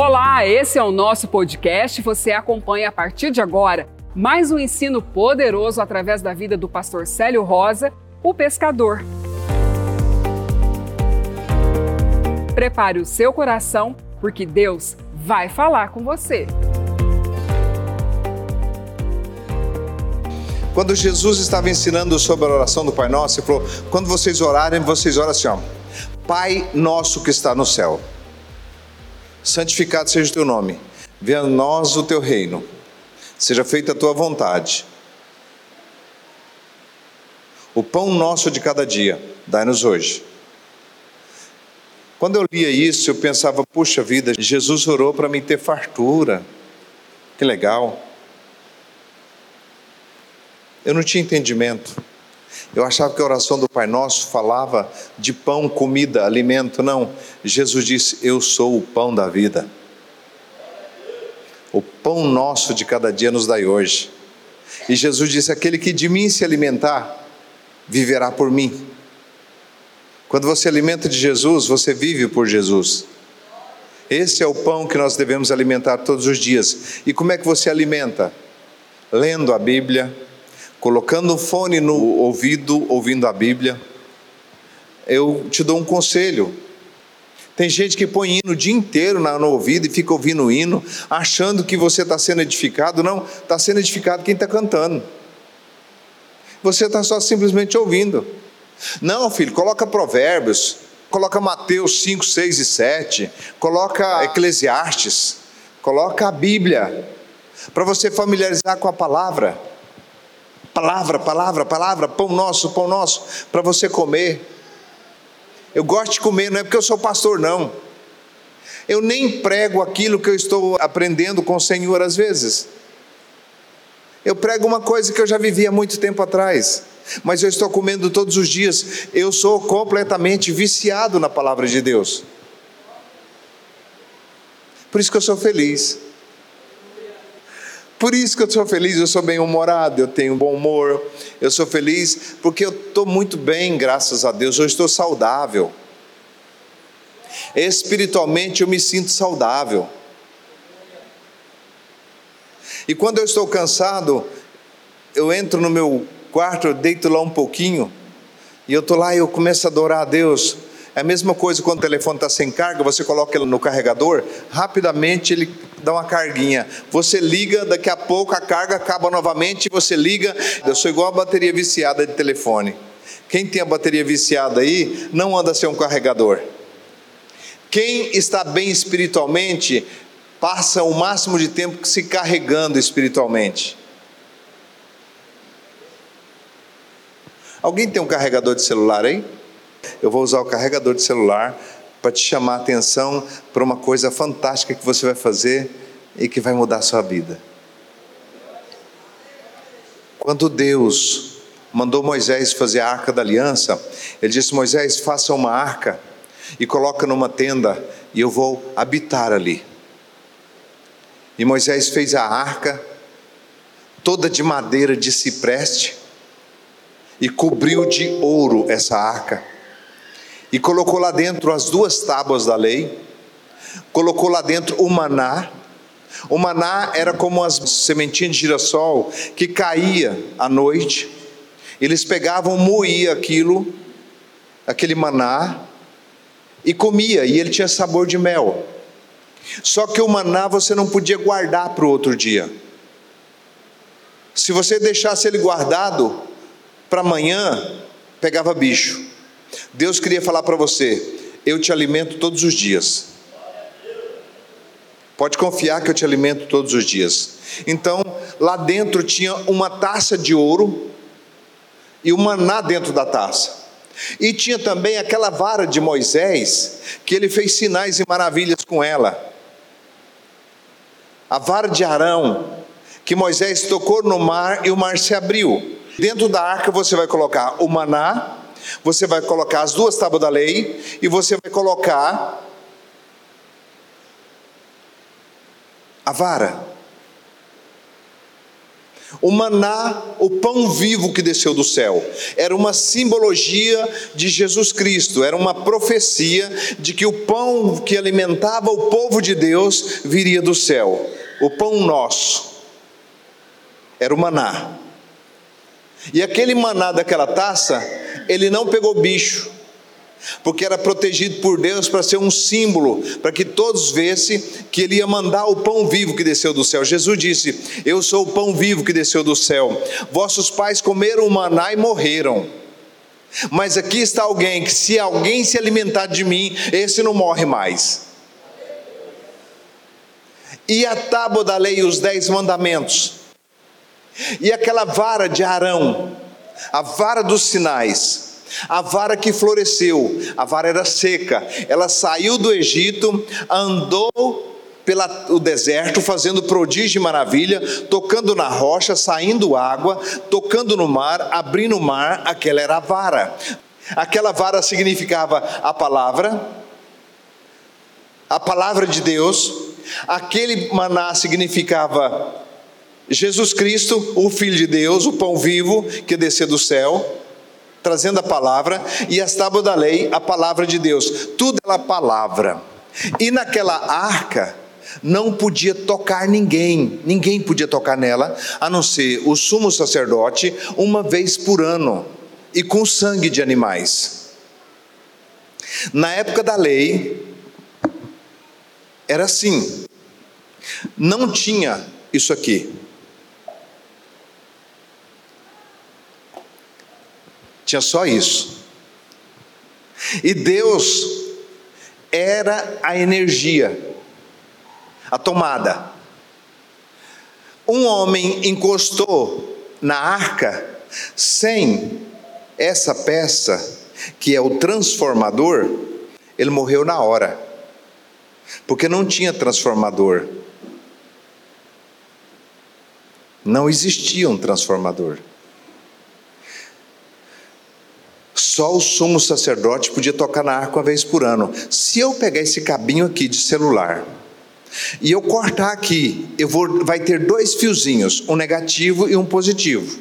Olá, esse é o nosso podcast. Você acompanha a partir de agora mais um ensino poderoso através da vida do pastor Célio Rosa, o pescador. Prepare o seu coração, porque Deus vai falar com você. Quando Jesus estava ensinando sobre a oração do Pai Nosso, ele falou: quando vocês orarem, vocês oram assim, ó, Pai nosso que está no céu, santificado seja o teu nome, venha a nós o teu reino, seja feita a tua vontade. O pão nosso de cada dia, dai-nos hoje. Quando eu lia isso, eu pensava, puxa vida, Jesus orou para mim ter fartura. Que legal. Eu não tinha entendimento. Eu achava que a oração do Pai Nosso falava de pão, comida, alimento. Não. Jesus disse: Eu sou o pão da vida. O pão nosso de cada dia nos dai hoje. E Jesus disse: Aquele que de mim se alimentar, viverá por mim. Quando você alimenta de Jesus, você vive por Jesus. Esse é o pão que nós devemos alimentar todos os dias. E como é que você alimenta? Lendo a Bíblia, colocando um fone no ouvido, ouvindo a Bíblia. Eu te dou um conselho. Tem gente que põe hino o dia inteiro no ouvido e fica ouvindo o hino, achando que você está sendo edificado. Não, está sendo edificado quem está cantando. Você está só simplesmente ouvindo. Não, filho, coloca Provérbios, coloca Mateus 5, 6 e 7, coloca Eclesiastes, coloca a Bíblia, para você familiarizar com a palavra. Palavra, palavra, palavra, pão nosso, pão nosso, para você comer. Eu gosto de comer, não é porque eu sou pastor, não. Eu nem prego aquilo que eu estou aprendendo com o Senhor às vezes. Eu prego uma coisa que eu já vivi há muito tempo atrás, mas eu estou comendo todos os dias. Eu sou completamente viciado na palavra de Deus. Por isso que eu sou feliz. Por isso que eu sou feliz, eu sou bem-humorado, eu tenho bom humor, eu sou feliz porque eu estou muito bem, graças a Deus, eu estou saudável. Espiritualmente eu me sinto saudável. E quando eu estou cansado, eu entro no meu quarto, eu deito lá um pouquinho, e eu estou lá e eu começo a adorar a Deus. É a mesma coisa quando o telefone está sem carga, você coloca ele no carregador, rapidamente ele dá uma carguinha. Você liga, daqui a pouco a carga acaba novamente, você liga. Eu sou igual a bateria viciada de telefone. Quem tem a bateria viciada aí, não anda sem um carregador. Quem está bem espiritualmente, passa o máximo de tempo se carregando espiritualmente. Alguém tem um carregador de celular aí? Eu vou usar o carregador de celular para te chamar a atenção para uma coisa fantástica que você vai fazer e que vai mudar a sua vida. Quando Deus mandou Moisés fazer a arca da aliança, ele disse: Moisés, faça uma arca e coloca numa tenda e eu vou habitar ali. E Moisés fez a arca toda de madeira de cipreste e cobriu de ouro essa arca e colocou lá dentro as duas tábuas da lei, colocou lá dentro o maná. O maná era como as sementinhas de girassol que caía à noite. Eles pegavam, moía aquilo, aquele maná e comia, e ele tinha sabor de mel. Só que o maná você não podia guardar para o outro dia. Se você deixasse ele guardado para amanhã, pegava bicho. Deus queria falar para você: eu te alimento todos os dias. Pode confiar que eu te alimento todos os dias. Então, lá dentro tinha uma taça de ouro e o maná dentro da taça. E tinha também aquela vara de Moisés, que ele fez sinais e maravilhas com ela. A vara de Arão, que Moisés tocou no mar e o mar se abriu. Dentro da arca você vai colocar o maná, você vai colocar as duas tábuas da lei e você vai colocar a vara. O maná, o pão vivo que desceu do céu, era uma simbologia de Jesus Cristo, era uma profecia de que o pão que alimentava o povo de Deus viria do céu. O pão nosso era o maná. E aquele maná daquela taça, ele não pegou bicho, porque era protegido por Deus para ser um símbolo, para que todos vissem que ele ia mandar o pão vivo que desceu do céu. Jesus disse: Eu sou o pão vivo que desceu do céu. Vossos pais comeram o maná e morreram. Mas aqui está alguém que, se alguém se alimentar de mim, esse não morre mais. E a tábua da lei, os dez mandamentos, e aquela vara de Arão, a vara dos sinais, a vara que floresceu, a vara era seca, ela saiu do Egito, andou pelo deserto, fazendo prodígio e maravilha, tocando na rocha, saindo água, tocando no mar, abrindo o mar, aquela era a vara. Aquela vara significava a palavra, a palavra de Deus, aquele maná significava Jesus Cristo, o Filho de Deus, o pão vivo que desceu do céu trazendo a palavra, e as tábuas da lei, a palavra de Deus. Tudo era palavra. E naquela arca não podia tocar ninguém, ninguém podia tocar nela, a não ser o sumo sacerdote, uma vez por ano, e com sangue de animais. Na época da lei, era assim, não tinha isso aqui. Tinha só isso. E Deus era a energia, a tomada. Um homem encostou na arca sem essa peça, que é o transformador, ele morreu na hora, porque não tinha transformador. Não existia um transformador. Só o sumo sacerdote podia tocar na arca uma vez por ano. Se eu pegar esse cabinho aqui de celular e eu cortar aqui, eu vou, vai ter dois fiozinhos, um negativo e um positivo.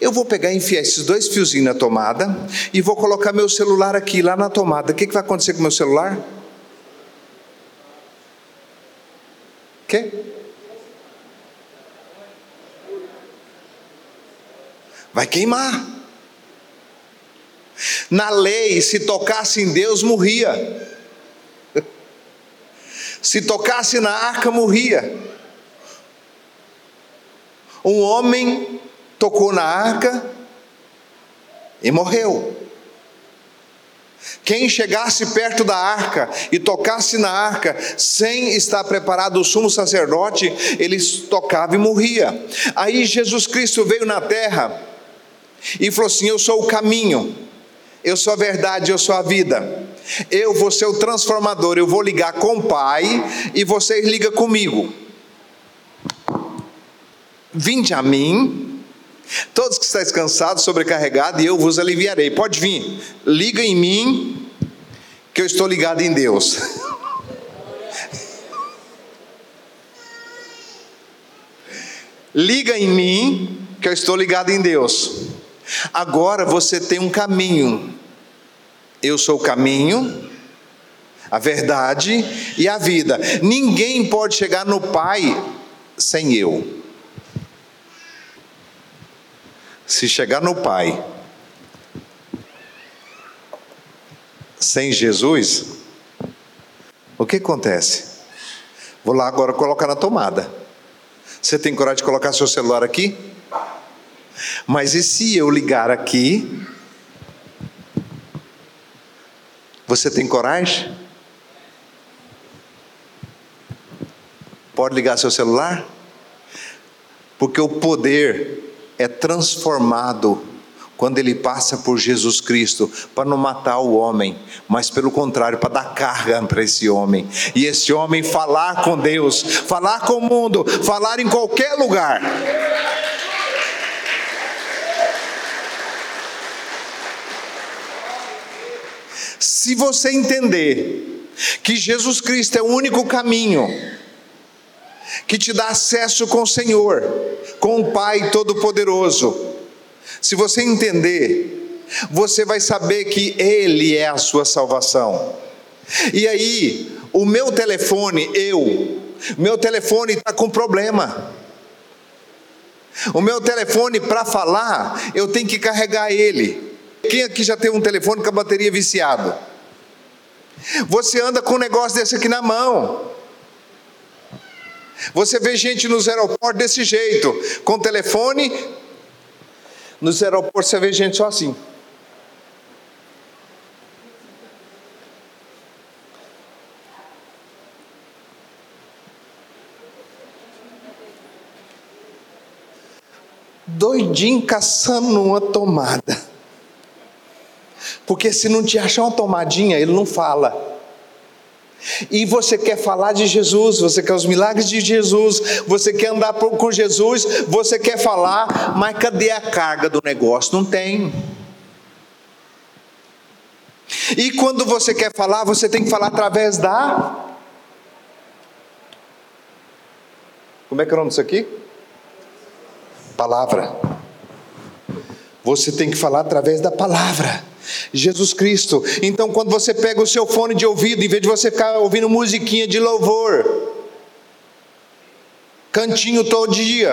Eu vou pegar e enfiar esses dois fiozinhos na tomada e vou colocar meu celular aqui, lá na tomada. O que, que vai acontecer com meu celular? O quê? Vai queimar. Na lei, se tocasse em Deus, morria. Se tocasse na arca, morria. Um homem tocou na arca e morreu. Quem chegasse perto da arca e tocasse na arca sem estar preparado o sumo sacerdote, ele tocava e morria. Aí Jesus Cristo veio na terra e falou assim: Eu sou o caminho, eu sou a verdade, eu sou a vida. Eu vou ser o transformador, eu vou ligar com o Pai e vocês ligam comigo. Vinde a mim, todos que estáis cansados, sobrecarregados, e eu vos aliviarei. Pode vir, liga em mim, que eu estou ligado em Deus. liga em mim, que eu estou ligado em Deus. Agora você tem um caminho. Eu sou o caminho, a verdade e a vida. Ninguém pode chegar no Pai sem eu. Se chegar no Pai sem Jesus, o que acontece? Vou lá agora colocar na tomada. Você tem coragem de colocar seu celular aqui? Mas e se eu ligar aqui? Você tem coragem? Pode ligar seu celular? Porque o poder é transformado quando ele passa por Jesus Cristo, para não matar o homem, mas pelo contrário, para dar carga para esse homem. E esse homem falar com Deus, falar com o mundo, falar em qualquer lugar. Se você entender que Jesus Cristo é o único caminho, que te dá acesso com o Senhor, com o Pai Todo-Poderoso. Se você entender, você vai saber que Ele é a sua salvação. E aí, o meu telefone, eu, meu telefone está com problema. O meu telefone, para falar, eu tenho que carregar ele. Quem aqui já tem um telefone com a bateria viciada? Você anda com um negócio desse aqui na mão. Você vê gente nos aeroportos desse jeito, com telefone. Nos aeroportos você vê gente só assim. Doidinho caçando uma tomada. Porque se não te achar uma tomadinha, ele não fala. E você quer falar de Jesus, você quer os milagres de Jesus, você quer andar com Jesus, você quer falar, mas cadê a carga do negócio? Não tem. E quando você quer falar, você tem que falar através da. Como é que é o nome disso aqui? Palavra. Você tem que falar através da palavra. Jesus Cristo. Então, quando você pega o seu fone de ouvido, em vez de você ficar ouvindo musiquinha de louvor, cantinho todo dia,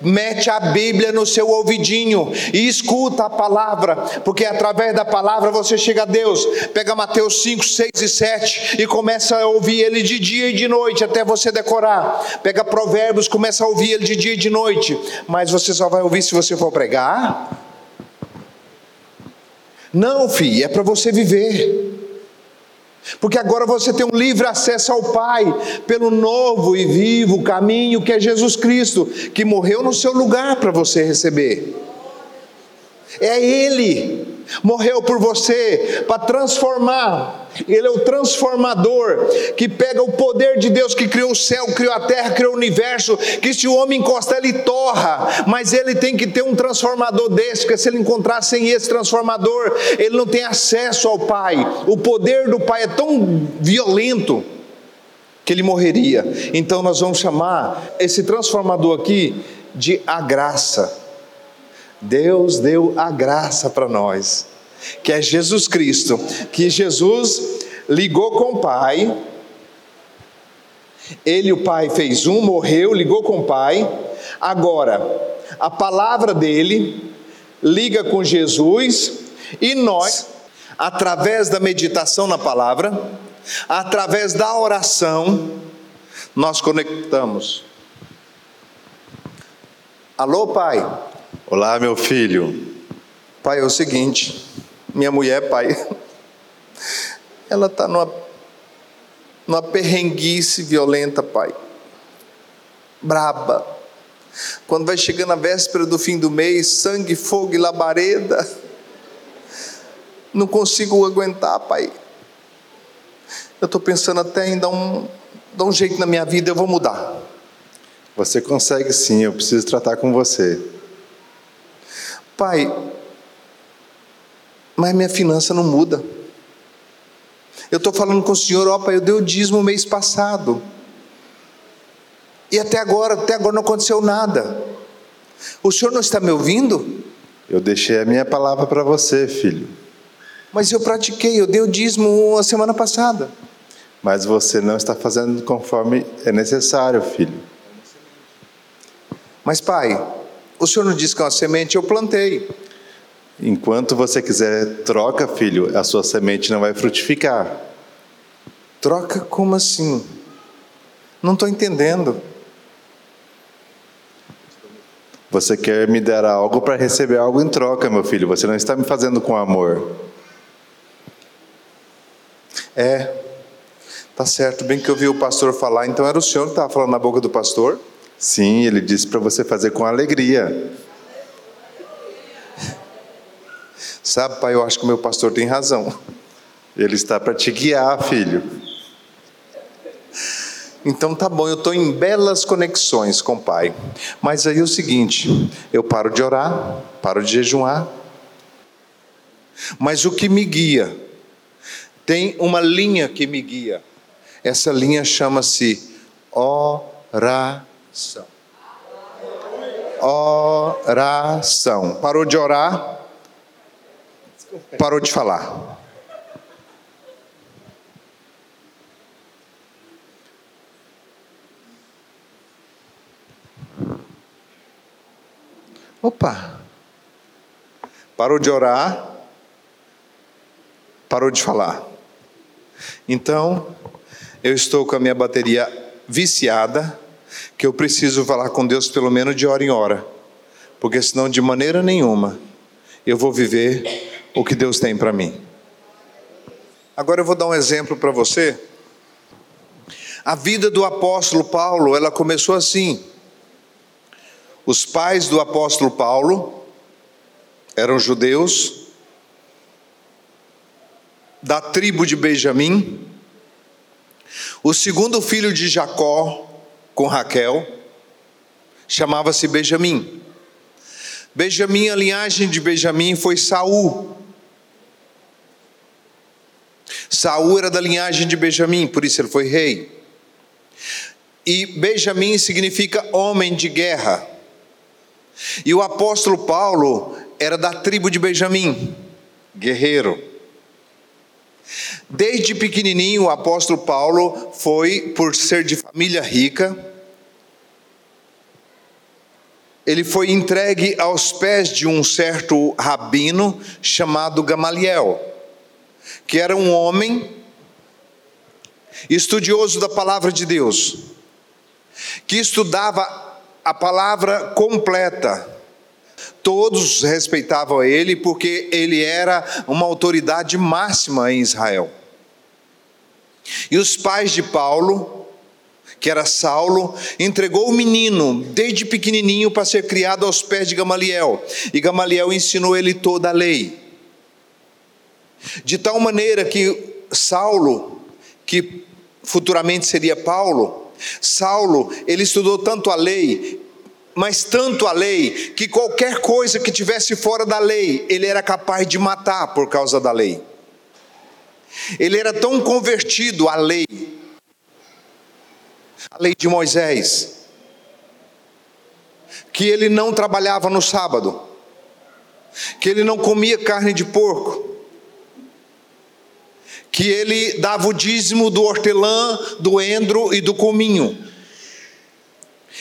mete a Bíblia no seu ouvidinho e escuta a palavra, porque através da palavra você chega a Deus. Pega Mateus 5, 6 e 7 e começa a ouvir ele de dia e de noite até você decorar. Pega Provérbios, começa a ouvir ele de dia e de noite, mas você só vai ouvir se você for pregar. Não, filho, é para você viver. Porque agora você tem um livre acesso ao Pai pelo novo e vivo caminho que é Jesus Cristo, que morreu no seu lugar para você receber. É Ele morreu por você para transformar. Ele é o transformador que pega o poder de Deus que criou o céu, criou a terra, criou o universo. Que se o homem encostar, ele torra, mas ele tem que ter um transformador desse. Porque se ele encontrar sem esse transformador, ele não tem acesso ao Pai. O poder do Pai é tão violento que ele morreria. Então nós vamos chamar esse transformador aqui de a graça. Deus deu a graça para nós, que é Jesus Cristo, que Jesus ligou com o Pai, ele e o Pai fez um, morreu, ligou com o Pai, agora a palavra dele liga com Jesus e nós, através da meditação na palavra, através da oração, nós conectamos. Alô, Pai? Olá, meu filho. Pai, é o seguinte, minha mulher, pai, ela está numa, numa perrenguice violenta, pai. Braba. Quando vai chegando a véspera do fim do mês, sangue, fogo e labareda. Não consigo aguentar, pai. Eu estou pensando até em dar um, dar um jeito na minha vida, eu vou mudar. Você consegue sim, eu preciso tratar com você. Pai, mas minha finança não muda. Eu estou falando com o senhor, ó pai, eu dei o dízimo mês passado. E até agora, até agora não aconteceu nada. O senhor não está me ouvindo? Eu deixei a minha palavra para você, filho. Mas eu pratiquei, eu dei o dízimo a semana passada. Mas você não está fazendo conforme é necessário, filho. Mas pai, o senhor não disse que é uma semente, eu plantei. Enquanto você quiser troca, filho, a sua semente não vai frutificar. Troca como assim? Não estou entendendo. Você quer me dar algo para receber algo em troca, meu filho. Você não está me fazendo com amor. É, tá certo. Bem que eu vi o pastor falar, então era o senhor que estava falando na boca do pastor? Sim, ele disse para você fazer com alegria. Sabe, pai, eu acho que o meu pastor tem razão. Ele está para te guiar, filho. Então tá bom, eu estou em belas conexões com o Pai. Mas aí é o seguinte: eu paro de orar, paro de jejuar. Mas o que me guia, tem uma linha que me guia. Essa linha chama-se ó Oração. Oração. Parou de orar? Parou de falar. Opa! Parou de orar, parou de falar. Então, eu estou com a minha bateria viciada, que eu preciso falar com Deus pelo menos de hora em hora, porque senão, de maneira nenhuma, eu vou viver o que Deus tem para mim. Agora eu vou dar um exemplo para você. A vida do apóstolo Paulo, ela começou assim. Os pais do apóstolo Paulo eram judeus, da tribo de Benjamim. O segundo filho de Jacó com Raquel chamava-se Benjamim. Benjamim, a linhagem de Benjamim foi Saul. Saul era da linhagem de Benjamim, por isso ele foi rei. E Benjamim significa homem de guerra. E o apóstolo Paulo era da tribo de Benjamim, guerreiro. Desde pequenininho, o apóstolo Paulo foi, por ser de família rica, ele foi entregue aos pés de um certo rabino chamado Gamaliel, que era um homem estudioso da palavra de Deus, que estudava a palavra completa. Todos respeitavam ele porque ele era uma autoridade máxima em Israel. E os pais de Paulo, que era Saulo, entregou o menino desde pequenininho para ser criado aos pés de Gamaliel. E Gamaliel ensinou ele toda a lei. De tal maneira que Saulo, que futuramente seria Paulo, Saulo, ele estudou tanto a lei, mas tanto a lei, que qualquer coisa que tivesse fora da lei, ele era capaz de matar por causa da lei. Ele era tão convertido à lei, a lei de Moisés, que ele não trabalhava no sábado, que ele não comia carne de porco, que ele dava o dízimo do hortelã, do endro e do cominho.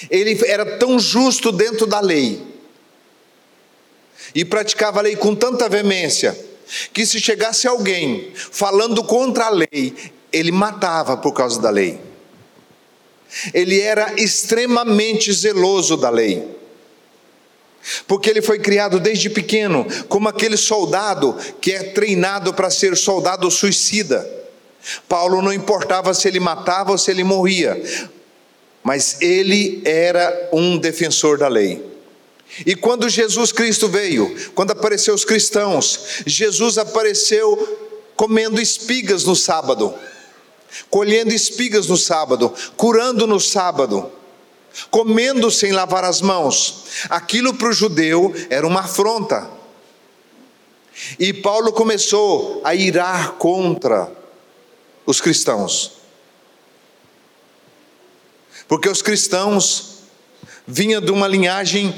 Ele era tão justo dentro da lei e praticava a lei com tanta veemência que se chegasse alguém falando contra a lei, ele matava por causa da lei. Ele era extremamente zeloso da lei porque ele foi criado desde pequeno como aquele soldado que é treinado para ser soldado suicida. Paulo não importava se ele matava ou se ele morria, mas ele era um defensor da lei. E quando Jesus Cristo veio, quando apareceu os cristãos, Jesus apareceu comendo espigas no sábado, colhendo espigas no sábado, curando no sábado comendo sem lavar as mãos. Aquilo para o judeu era uma afronta. E Paulo começou a irar contra os cristãos. Porque os cristãos vinham de uma linhagem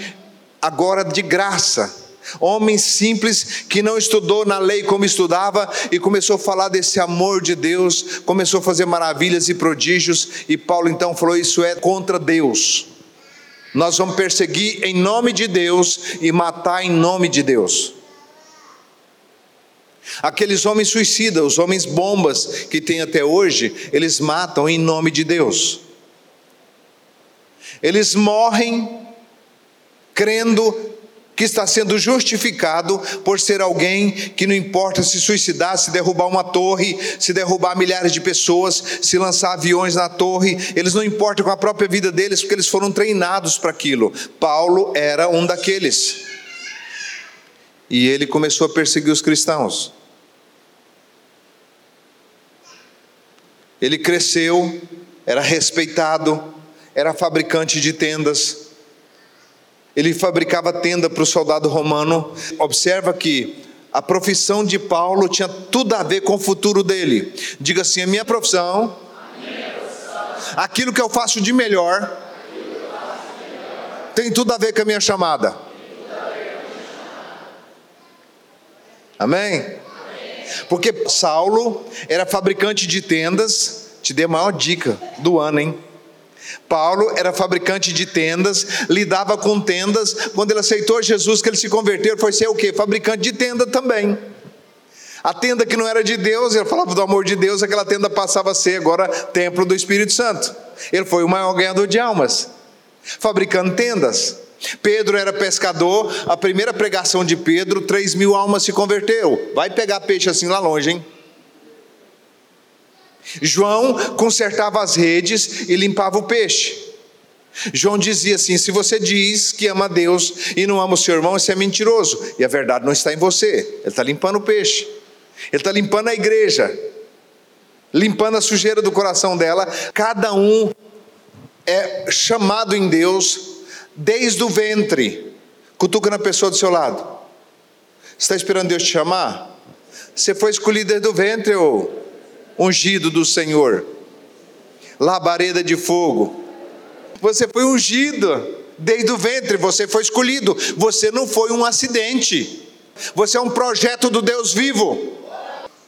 agora de graça Homem simples que não estudou na lei como estudava e começou a falar desse amor de Deus, começou a fazer maravilhas e prodígios, e Paulo então falou: Isso é contra Deus. Nós vamos perseguir em nome de Deus e matar em nome de Deus. Aqueles homens suicidas, os homens bombas que tem até hoje, eles matam em nome de Deus. Eles morrem crendo que está sendo justificado por ser alguém que não importa se suicidar, se derrubar uma torre, se derrubar milhares de pessoas, se lançar aviões na torre, eles não importam com a própria vida deles, porque eles foram treinados para aquilo. Paulo era um daqueles. E ele começou a perseguir os cristãos. Ele cresceu, era respeitado, era fabricante de tendas, ele fabricava tenda para o soldado romano. Observa que a profissão de Paulo tinha tudo a ver com o futuro dele. Diga assim: a minha profissão, a minha profissão. aquilo que eu faço de melhor, Tem tudo a ver com a minha chamada. Amém? Porque Saulo era fabricante de tendas. Te dei a maior dica do ano, hein? Paulo era fabricante de tendas, lidava com tendas. Quando ele aceitou Jesus, que ele se converteu, foi ser o quê? Fabricante de tenda também. A tenda que não era de Deus, ele falava do amor de Deus, aquela tenda passava a ser agora templo do Espírito Santo. Ele foi o maior ganhador de almas, fabricando tendas. Pedro era pescador, a primeira pregação de Pedro, 3 mil almas se converteu. Vai pegar peixe assim lá longe, hein? João consertava as redes e limpava o peixe. João dizia assim: se você diz que ama Deus e não ama o seu irmão, isso é mentiroso, e a verdade não está em você. Ele está limpando o peixe, ele está limpando a igreja, limpando a sujeira do coração dela. Cada um é chamado em Deus desde o ventre. Cutuca na pessoa do seu lado. Você está esperando Deus te chamar? Você foi escolhido desde o ventre, ou ungido do Senhor, labareda de fogo. Você foi ungido desde o ventre, você foi escolhido, você não foi um acidente, você é um projeto do Deus vivo.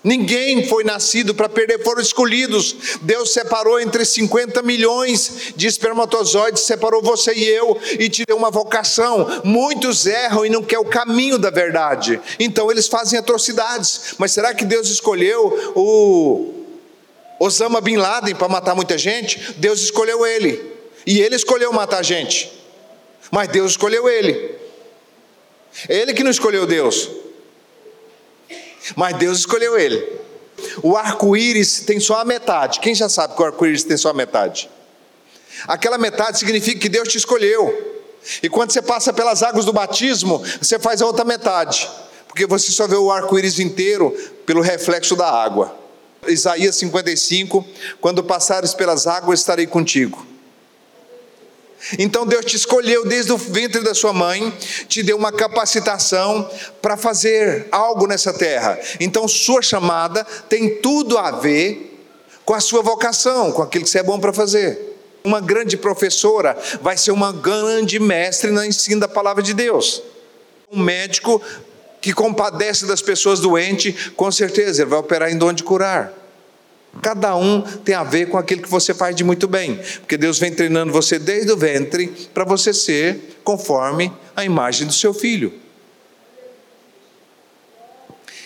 Ninguém foi nascido para perder, foram escolhidos. Deus separou entre 50 milhões de espermatozoides, separou você e eu e te deu uma vocação. Muitos erram e não quer o caminho da verdade. Então eles fazem atrocidades. Mas será que Deus escolheu o Osama Bin Laden para matar muita gente? Deus escolheu ele. E ele escolheu matar gente. Mas Deus escolheu ele. Ele que não escolheu Deus. Mas Deus escolheu ele. O arco-íris tem só a metade. Quem já sabe que o arco-íris tem só a metade? Aquela metade significa que Deus te escolheu. E quando você passa pelas águas do batismo, você faz a outra metade. Porque você só vê o arco-íris inteiro pelo reflexo da água. Isaías 55: Quando passares pelas águas, estarei contigo. Então Deus te escolheu desde o ventre da sua mãe, te deu uma capacitação para fazer algo nessa terra. Então sua chamada tem tudo a ver com a sua vocação, com aquilo que você é bom para fazer. Uma grande professora vai ser uma grande mestre no ensino da palavra de Deus. Um médico que compadece das pessoas doentes, com certeza ele vai operar em dom de curar. Cada um tem a ver com aquilo que você faz de muito bem, porque Deus vem treinando você desde o ventre para você ser conforme a imagem do seu filho.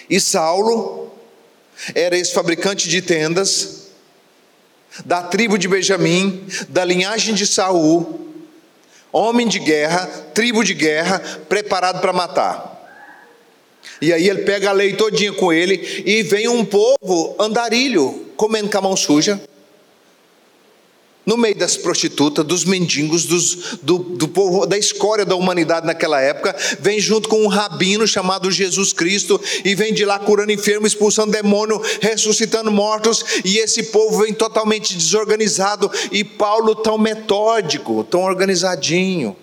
E Saulo era esse fabricante de tendas, da tribo de Benjamim, da linhagem de Saul, homem de guerra, tribo de guerra, preparado para matar. E aí ele pega a lei todinha com ele e vem um povo andarilho, comendo com a mão suja, no meio das prostitutas, dos mendigos, dos, do, do povo, da escória da humanidade naquela época, vem junto com um rabino chamado Jesus Cristo e vem de lá curando enfermos, expulsando demônio, ressuscitando mortos, e esse povo vem totalmente desorganizado, e Paulo tão metódico, tão organizadinho.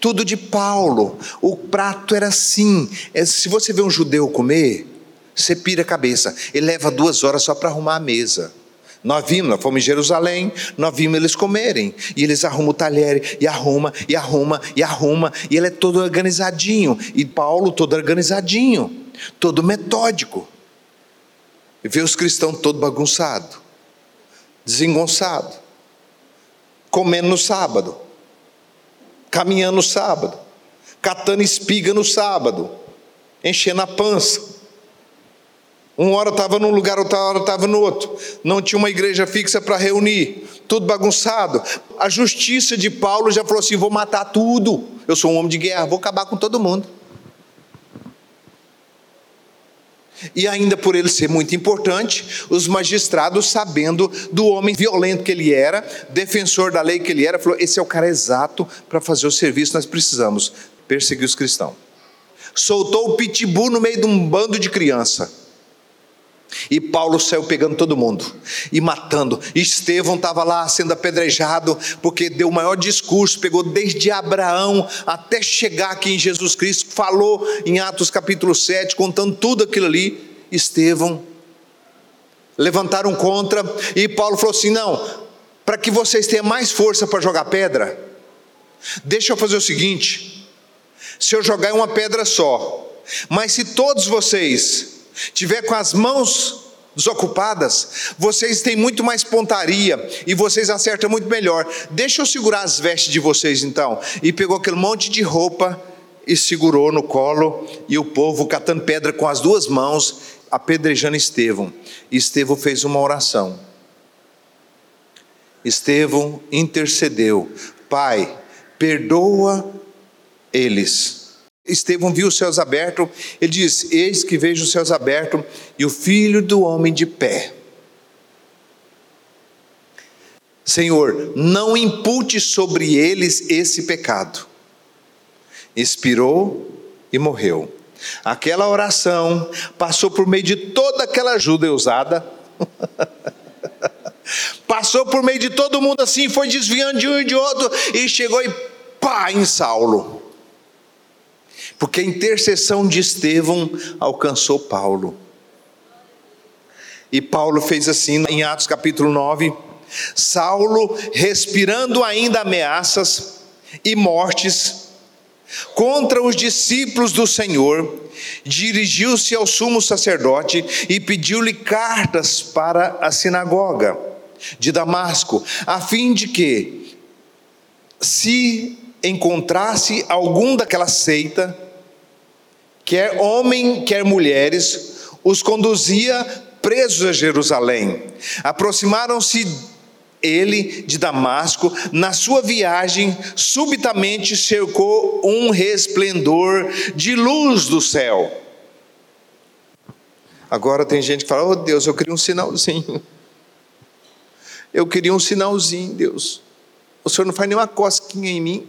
Tudo de Paulo. O prato era assim. É, se você vê um judeu comer, você pira a cabeça. Ele leva duas horas só para arrumar a mesa. Nós vimos, nós fomos em Jerusalém, nós vimos eles comerem. E eles arrumam o talher, e arruma, e arruma, e arruma. E ele é todo organizadinho. E Paulo todo organizadinho, todo metódico. E vê os cristãos todo bagunçado, desengonçado, comendo no sábado caminhando no sábado, catando espiga no sábado, enchendo a pança. Uma hora estava num lugar, outra hora estava no outro. Não tinha uma igreja fixa para reunir, tudo bagunçado. A justiça de Paulo já falou assim: vou matar tudo. Eu sou um homem de guerra, vou acabar com todo mundo. E ainda por ele ser muito importante, os magistrados, sabendo do homem violento que ele era, defensor da lei que ele era, falou: esse é o cara exato para fazer o serviço nós precisamos. Perseguir os cristãos. Soltou o pitbull no meio de um bando de criança. E Paulo saiu pegando todo mundo e matando. E Estevão estava lá sendo apedrejado, porque deu o maior discurso, pegou desde Abraão até chegar aqui em Jesus Cristo, falou em Atos capítulo 7, contando tudo aquilo ali. Estevão levantaram contra, e Paulo falou assim: não, para que vocês tenham mais força para jogar pedra, Deixa eu fazer o seguinte: se eu jogar uma pedra só, mas se todos vocês tiver com as mãos desocupadas, vocês têm muito mais pontaria e vocês acertam muito melhor. Deixa eu segurar as vestes de vocês então. E pegou aquele monte de roupa e segurou no colo, e o povo catando pedra com as duas mãos, apedrejando Estevão. E Estevão fez uma oração. Estevão intercedeu: Pai, perdoa eles Estevão viu os céus abertos, ele diz: Eis que vejo os céus abertos e o filho do homem de pé. Senhor, não impute sobre eles esse pecado. Expirou e morreu. Aquela oração passou por meio de toda aquela ajuda usada. passou por meio de todo mundo assim, foi desviando de um e de outro e chegou e pá em Saulo porque a intercessão de Estevão alcançou Paulo. E Paulo fez assim em Atos capítulo 9: Saulo, respirando ainda ameaças e mortes contra os discípulos do Senhor, dirigiu-se ao sumo sacerdote e pediu-lhe cartas para a sinagoga de Damasco, a fim de que, se encontrasse algum daquela seita, quer homem, quer mulheres, os conduzia presos a Jerusalém. Aproximaram-se ele de Damasco, na sua viagem, subitamente cercou um resplendor de luz do céu. Agora tem gente que fala: Oh Deus, eu queria um sinalzinho. Eu queria um sinalzinho, Deus. O Senhor não faz nenhuma cosquinha em mim.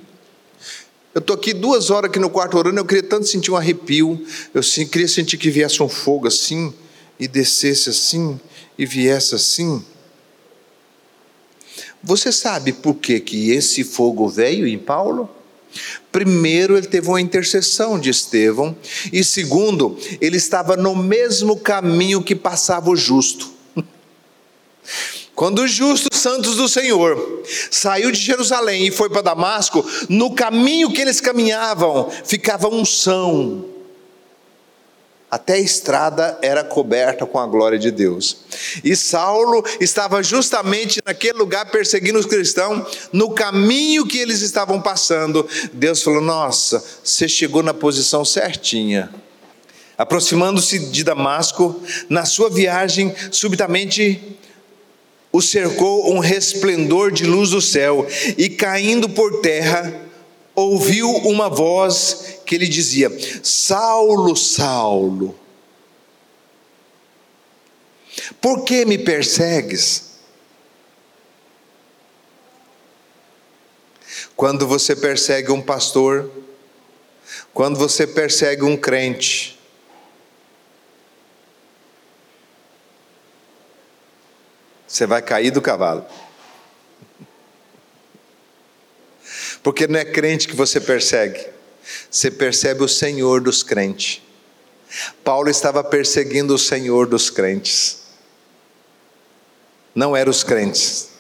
Eu estou aqui duas horas aqui no quarto orando, eu queria tanto sentir um arrepio, eu queria sentir que viesse um fogo assim, e descesse assim, e viesse assim. Você sabe por que, que esse fogo veio em Paulo? Primeiro, ele teve uma intercessão de Estevão, e segundo, ele estava no mesmo caminho que passava o justo. Quando os justos santos do Senhor saiu de Jerusalém e foi para Damasco, no caminho que eles caminhavam ficava unção. Até a estrada era coberta com a glória de Deus. E Saulo estava justamente naquele lugar perseguindo os cristãos, no caminho que eles estavam passando. Deus falou: Nossa, você chegou na posição certinha. Aproximando-se de Damasco, na sua viagem, subitamente o cercou um resplendor de luz do céu, e caindo por terra, ouviu uma voz que lhe dizia: Saulo, Saulo, por que me persegues? Quando você persegue um pastor, quando você persegue um crente, Você vai cair do cavalo. Porque não é crente que você persegue, você percebe o Senhor dos crentes. Paulo estava perseguindo o Senhor dos crentes, não eram os crentes.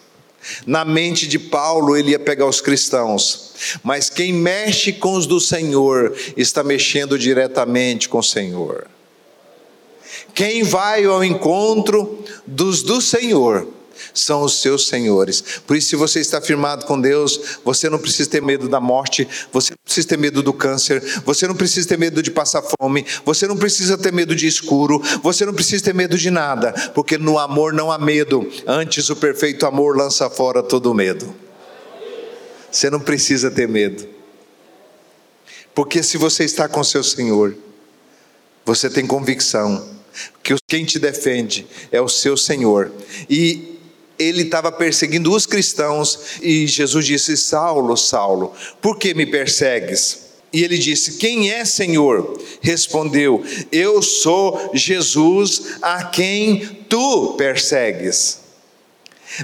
Na mente de Paulo, ele ia pegar os cristãos, mas quem mexe com os do Senhor está mexendo diretamente com o Senhor. Quem vai ao encontro dos do Senhor são os seus senhores. Por isso, se você está firmado com Deus, você não precisa ter medo da morte, você não precisa ter medo do câncer, você não precisa ter medo de passar fome, você não precisa ter medo de escuro, você não precisa ter medo de nada, porque no amor não há medo, antes o perfeito amor lança fora todo medo. Você não precisa ter medo, porque se você está com seu Senhor, você tem convicção que quem te defende é o seu Senhor. E ele estava perseguindo os cristãos e Jesus disse: Saulo, Saulo, por que me persegues? E ele disse: Quem é Senhor? Respondeu: Eu sou Jesus a quem tu persegues.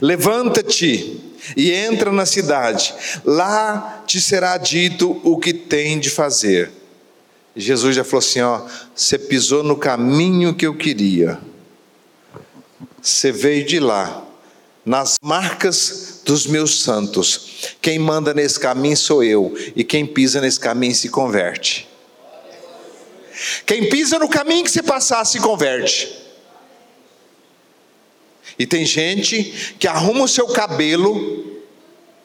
Levanta-te e entra na cidade, lá te será dito o que tem de fazer. Jesus já falou assim: ó, você pisou no caminho que eu queria. Você veio de lá, nas marcas dos meus santos. Quem manda nesse caminho sou eu, e quem pisa nesse caminho se converte. Quem pisa no caminho que você passar se converte. E tem gente que arruma o seu cabelo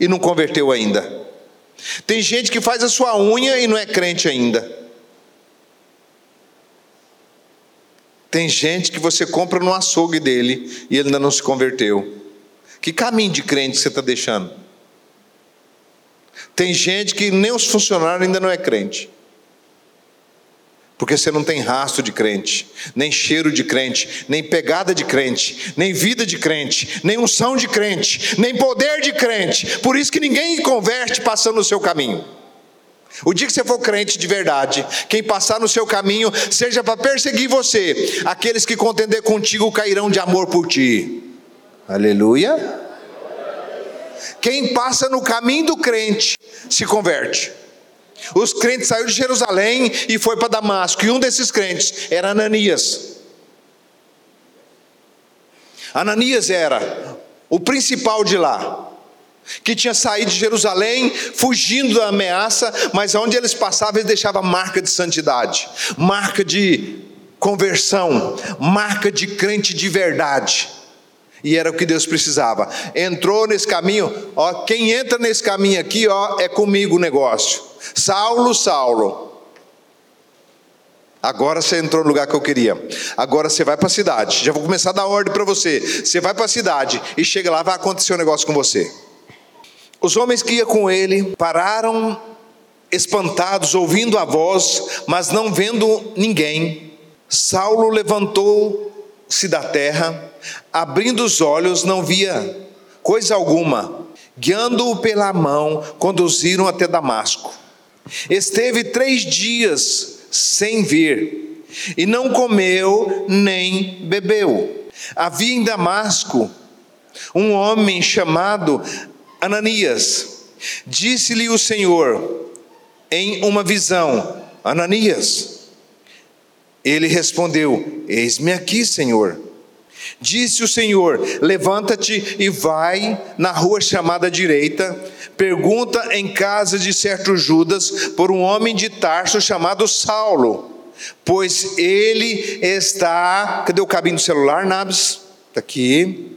e não converteu ainda. Tem gente que faz a sua unha e não é crente ainda. Tem gente que você compra no açougue dele e ele ainda não se converteu. Que caminho de crente você está deixando? Tem gente que nem os funcionários ainda não é crente. Porque você não tem rastro de crente, nem cheiro de crente, nem pegada de crente, nem vida de crente, nem unção de crente, nem poder de crente. Por isso que ninguém converte passando no seu caminho. O dia que você for crente de verdade, quem passar no seu caminho, seja para perseguir você, aqueles que contender contigo cairão de amor por ti. Aleluia. Quem passa no caminho do crente se converte. Os crentes saíram de Jerusalém e foi para Damasco, e um desses crentes era Ananias. Ananias era o principal de lá, que tinha saído de Jerusalém, fugindo da ameaça, mas onde eles passavam, ele deixava marca de santidade, marca de conversão, marca de crente de verdade. E era o que Deus precisava. Entrou nesse caminho, ó, quem entra nesse caminho aqui, ó, é comigo o negócio. Saulo, Saulo. Agora você entrou no lugar que eu queria. Agora você vai para a cidade. Já vou começar a dar ordem para você. Você vai para a cidade e chega lá, vai acontecer um negócio com você. Os homens que iam com ele pararam espantados, ouvindo a voz, mas não vendo ninguém. Saulo levantou-se da terra, abrindo os olhos, não via coisa alguma. Guiando-o pela mão, conduziram até Damasco. Esteve três dias sem ver, e não comeu nem bebeu. Havia em Damasco um homem chamado Ananias. Disse-lhe o Senhor em uma visão: Ananias. Ele respondeu: Eis-me aqui, Senhor. Disse o Senhor: Levanta-te e vai na rua chamada direita, pergunta em casa de certo Judas por um homem de Tarso chamado Saulo, pois ele está. Cadê o cabinho do celular, Nabs? Está aqui.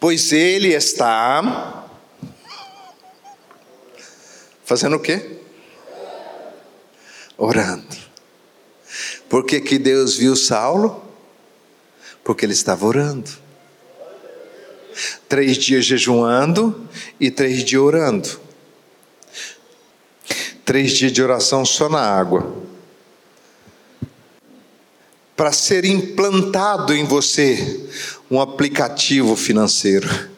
Pois ele está Fazendo o quê? Orando. Por que, que Deus viu Saulo? Porque ele estava orando. Três dias jejuando e três dias orando. Três dias de oração só na água. Para ser implantado em você um aplicativo financeiro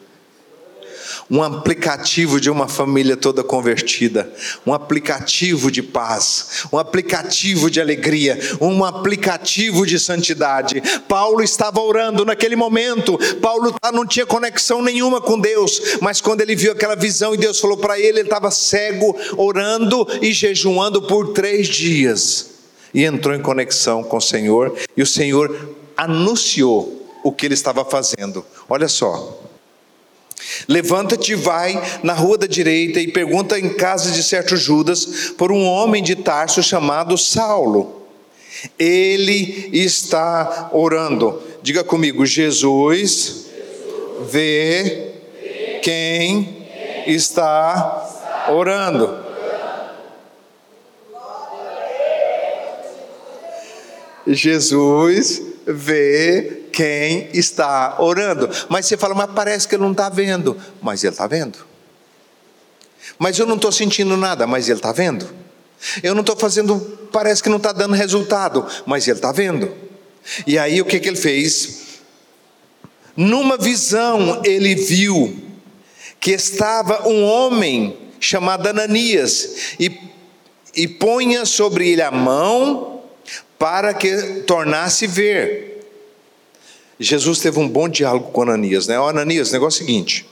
um aplicativo de uma família toda convertida, um aplicativo de paz, um aplicativo de alegria, um aplicativo de santidade. Paulo estava orando naquele momento, Paulo tá, não tinha conexão nenhuma com Deus, mas quando ele viu aquela visão e Deus falou para ele, ele estava cego, orando e jejuando por três dias, e entrou em conexão com o Senhor, e o Senhor anunciou o que ele estava fazendo. Olha só, Levanta-te vai na rua da direita e pergunta em casa de certo Judas por um homem de Tarso chamado Saulo. Ele está orando. Diga comigo, Jesus vê quem está orando. Jesus vê quem está orando. Mas você fala, mas parece que ele não está vendo. Mas ele está vendo. Mas eu não estou sentindo nada, mas ele está vendo. Eu não estou fazendo, parece que não está dando resultado, mas ele está vendo. E aí o que, que ele fez? Numa visão ele viu que estava um homem chamado Ananias e, e ponha sobre ele a mão para que tornasse ver. Jesus teve um bom diálogo com Ananias, né? Ó, Ananias, negócio é o seguinte: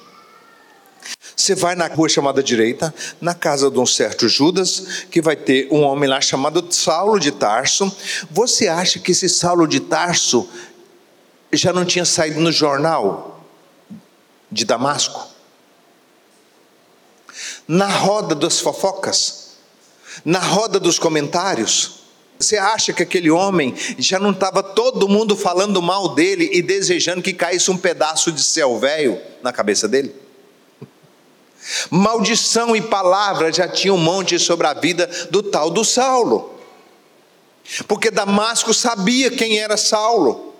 Você vai na rua chamada direita, na casa de um certo Judas, que vai ter um homem lá chamado Saulo de Tarso. Você acha que esse Saulo de Tarso já não tinha saído no jornal de Damasco? Na roda das fofocas? Na roda dos comentários? Você acha que aquele homem já não estava todo mundo falando mal dele e desejando que caísse um pedaço de céu velho na cabeça dele? Maldição e palavra já tinham um monte sobre a vida do tal do Saulo. Porque Damasco sabia quem era Saulo.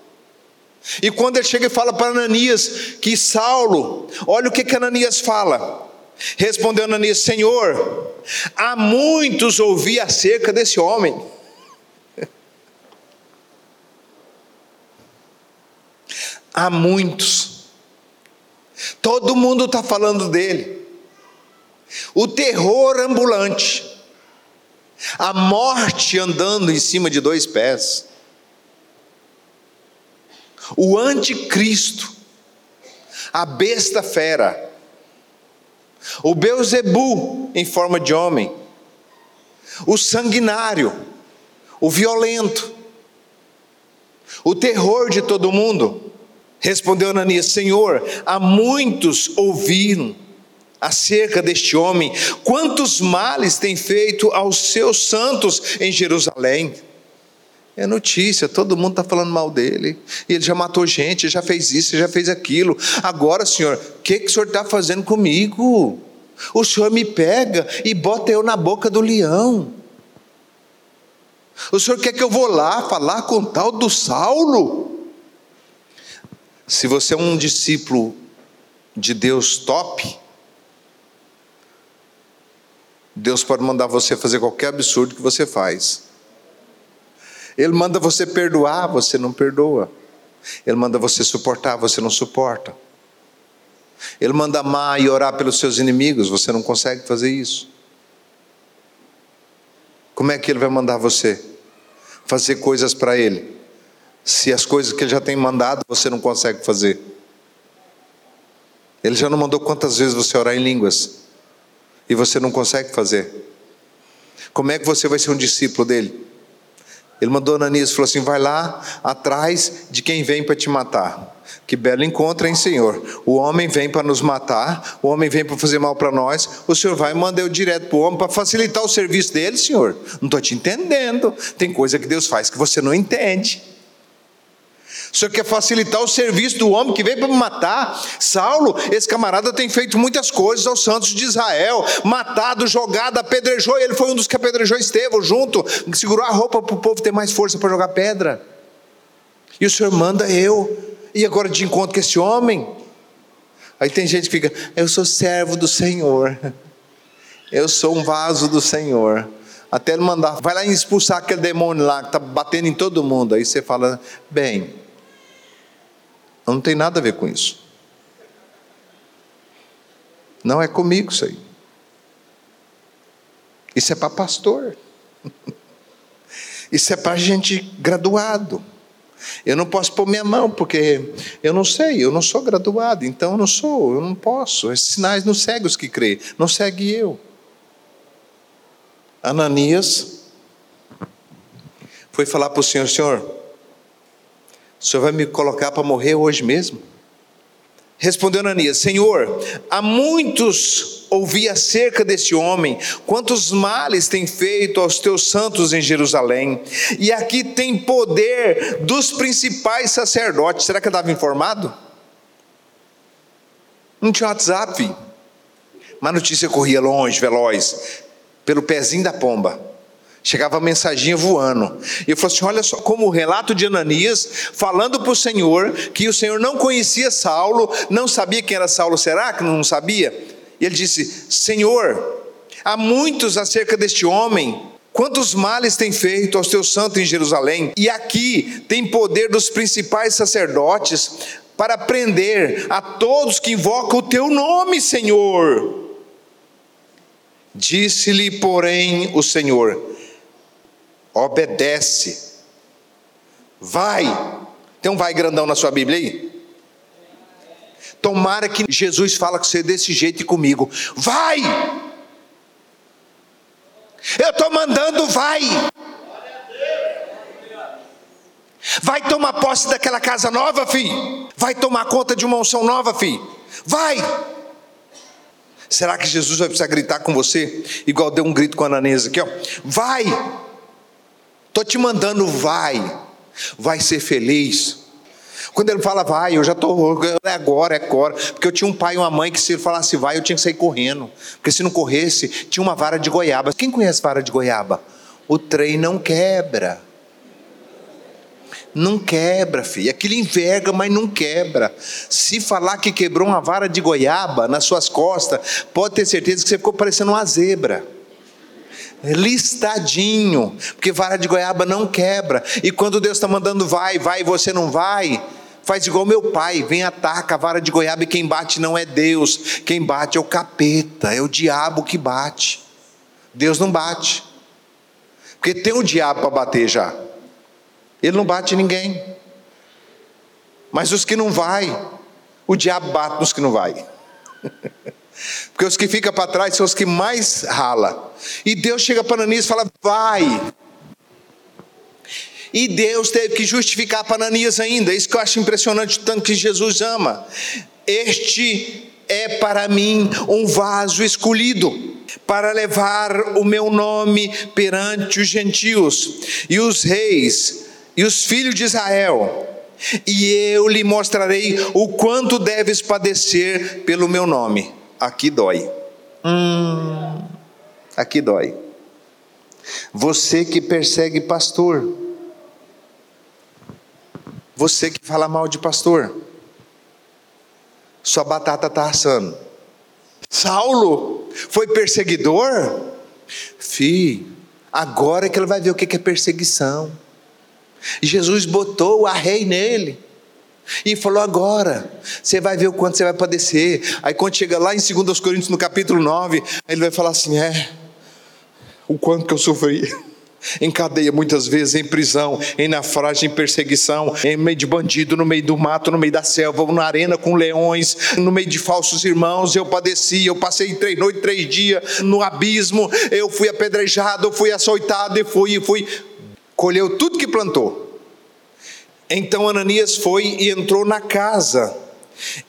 E quando ele chega e fala para Ananias que Saulo, olha o que, que Ananias fala. Respondeu Ananias: Senhor, há muitos ouvi acerca desse homem. Há muitos. Todo mundo está falando dele. O terror ambulante, a morte andando em cima de dois pés, o anticristo, a besta fera, o Beuzebu em forma de homem, o sanguinário, o violento, o terror de todo mundo. Respondeu Ananias: Senhor, há muitos ouviram acerca deste homem, quantos males tem feito aos seus santos em Jerusalém. É notícia, todo mundo está falando mal dele. E ele já matou gente, já fez isso, já fez aquilo. Agora, Senhor, o que, que o Senhor está fazendo comigo? O Senhor me pega e bota eu na boca do leão. O Senhor quer que eu vou lá falar com tal do Saulo? Se você é um discípulo de Deus top, Deus pode mandar você fazer qualquer absurdo que você faz. Ele manda você perdoar, você não perdoa. Ele manda você suportar, você não suporta. Ele manda amar e orar pelos seus inimigos, você não consegue fazer isso. Como é que ele vai mandar você fazer coisas para ele? Se as coisas que ele já tem mandado você não consegue fazer. Ele já não mandou quantas vezes você orar em línguas e você não consegue fazer. Como é que você vai ser um discípulo dele? Ele mandou Ananias e falou assim: vai lá atrás de quem vem para te matar. Que belo encontro, hein, Senhor? O homem vem para nos matar, o homem vem para fazer mal para nós. O Senhor vai e manda eu direto para o homem para facilitar o serviço dele, Senhor. Não estou te entendendo. Tem coisa que Deus faz que você não entende. O Senhor quer facilitar o serviço do homem que veio para me matar. Saulo, esse camarada tem feito muitas coisas aos santos de Israel, matado, jogado, apedrejou. Ele foi um dos que apedrejou Estevão junto, segurou a roupa para o povo ter mais força para jogar pedra. E o Senhor manda eu. E agora de encontro com esse homem. Aí tem gente que fica, eu sou servo do Senhor. Eu sou um vaso do Senhor. Até ele mandar, vai lá expulsar aquele demônio lá que está batendo em todo mundo. Aí você fala, bem, não tem nada a ver com isso. Não é comigo isso aí. Isso é para pastor. Isso é para gente graduado. Eu não posso pôr minha mão, porque eu não sei, eu não sou graduado, então eu não sou, eu não posso. Esses sinais não seguem os que creem, não segue eu. Ananias foi falar para o Senhor: Senhor, o senhor vai me colocar para morrer hoje mesmo? Respondeu Ananias: Senhor, há muitos ouvi acerca deste homem, quantos males tem feito aos teus santos em Jerusalém, e aqui tem poder dos principais sacerdotes. Será que eu estava informado? Não tinha WhatsApp, mas a notícia corria longe, veloz, pelo pezinho da pomba. Chegava a mensaginha voando. E eu falei assim: olha só, como o relato de Ananias, falando para o Senhor, que o Senhor não conhecia Saulo, não sabia quem era Saulo, será que não sabia? E ele disse: Senhor, há muitos acerca deste homem, quantos males tem feito aos teus santos em Jerusalém, e aqui tem poder dos principais sacerdotes para prender a todos que invocam o teu nome, Senhor. Disse-lhe, porém, o Senhor: obedece. Vai. Tem um vai grandão na sua Bíblia aí? Tomara que Jesus fala com você desse jeito e comigo. Vai! Eu estou mandando, vai! Vai tomar posse daquela casa nova, filho. Vai tomar conta de uma unção nova, filho. Vai! Será que Jesus vai precisar gritar com você? Igual deu um grito com a Ananias aqui, ó. Vai! Estou te mandando, vai! Vai ser feliz. Quando ele fala vai, eu já estou, é agora, é agora. Porque eu tinha um pai e uma mãe que se ele falasse vai, eu tinha que sair correndo. Porque se não corresse, tinha uma vara de goiaba. Quem conhece vara de goiaba? O trem não quebra. Não quebra, filho. Aquilo enverga, mas não quebra. Se falar que quebrou uma vara de goiaba nas suas costas, pode ter certeza que você ficou parecendo uma zebra. Listadinho, porque vara de goiaba não quebra. E quando Deus está mandando vai, vai e você não vai, faz igual meu pai: vem, ataca a vara de goiaba e quem bate não é Deus, quem bate é o capeta, é o diabo que bate. Deus não bate, porque tem o diabo para bater já. Ele não bate ninguém. Mas os que não vai, o diabo bate nos que não vai. Porque os que ficam para trás são os que mais rala. E Deus chega para Ananias e fala: "Vai". E Deus teve que justificar para Ananias ainda. Isso que eu acho impressionante, tanto que Jesus ama. Este é para mim um vaso escolhido para levar o meu nome perante os gentios e os reis e os filhos de Israel, e eu lhe mostrarei o quanto deves padecer pelo meu nome. Aqui dói. Hum, aqui dói. Você que persegue pastor, você que fala mal de pastor, sua batata está assando. Saulo foi perseguidor? Fi, agora é que ele vai ver o que é perseguição. Jesus botou a rei nele. E falou agora, você vai ver o quanto você vai padecer. Aí quando chega lá em 2 Coríntios, no capítulo 9, ele vai falar assim: é, o quanto que eu sofri. Em cadeia, muitas vezes, em prisão, em naufrágio, em perseguição, em meio de bandido, no meio do mato, no meio da selva, na arena com leões, no meio de falsos irmãos, eu padeci, eu passei três noites, três dias no abismo, eu fui apedrejado, eu fui açoitado e fui, fui colheu tudo que plantou. Então Ananias foi e entrou na casa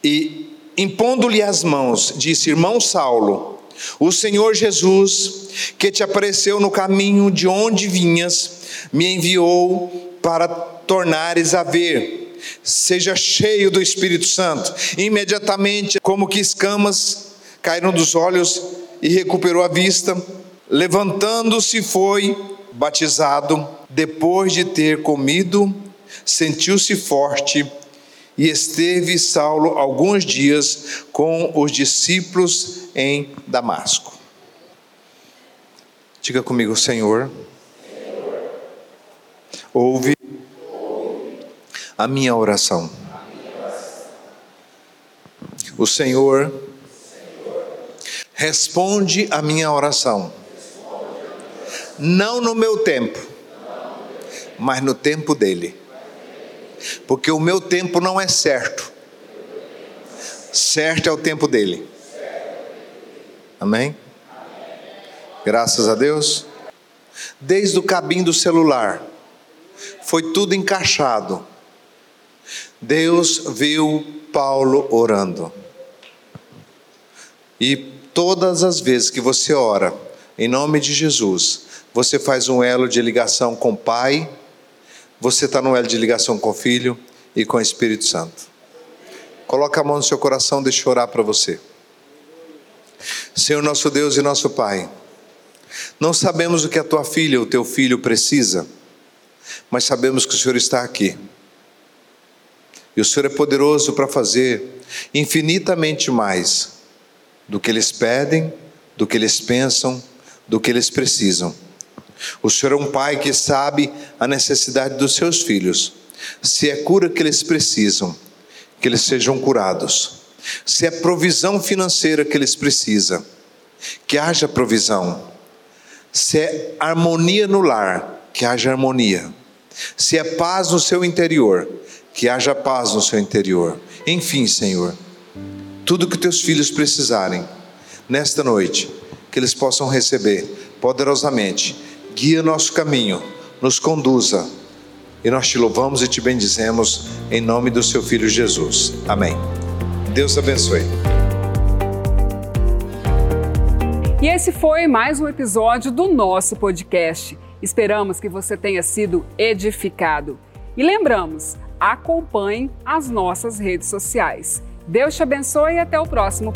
e, impondo-lhe as mãos, disse: Irmão Saulo, o Senhor Jesus, que te apareceu no caminho de onde vinhas, me enviou para tornares a ver. Seja cheio do Espírito Santo. Imediatamente, como que escamas caíram dos olhos e recuperou a vista. Levantando-se, foi batizado depois de ter comido, sentiu-se forte e esteve Saulo alguns dias com os discípulos em Damasco. Diga comigo, Senhor, ouve a minha oração. O Senhor responde a minha oração. Não no meu tempo mas no tempo dele. Porque o meu tempo não é certo. Certo é o tempo dele. Amém? Graças a Deus. Desde o cabinho do celular, foi tudo encaixado. Deus viu Paulo orando. E todas as vezes que você ora, em nome de Jesus, você faz um elo de ligação com o Pai, você está no elo de ligação com o Filho e com o Espírito Santo. Coloca a mão no seu coração, deixa eu orar para você. Senhor nosso Deus e nosso Pai, não sabemos o que a tua filha ou teu filho precisa, mas sabemos que o Senhor está aqui. E o Senhor é poderoso para fazer infinitamente mais do que eles pedem, do que eles pensam, do que eles precisam. O Senhor é um pai que sabe a necessidade dos seus filhos. Se é cura que eles precisam, que eles sejam curados. Se é provisão financeira que eles precisam, que haja provisão. Se é harmonia no lar, que haja harmonia. Se é paz no seu interior, que haja paz no seu interior. Enfim, Senhor, tudo que teus filhos precisarem nesta noite, que eles possam receber poderosamente. Guia nosso caminho, nos conduza. E nós te louvamos e te bendizemos em nome do seu filho Jesus. Amém. Deus abençoe. E esse foi mais um episódio do nosso podcast. Esperamos que você tenha sido edificado. E lembramos, acompanhe as nossas redes sociais. Deus te abençoe e até o próximo.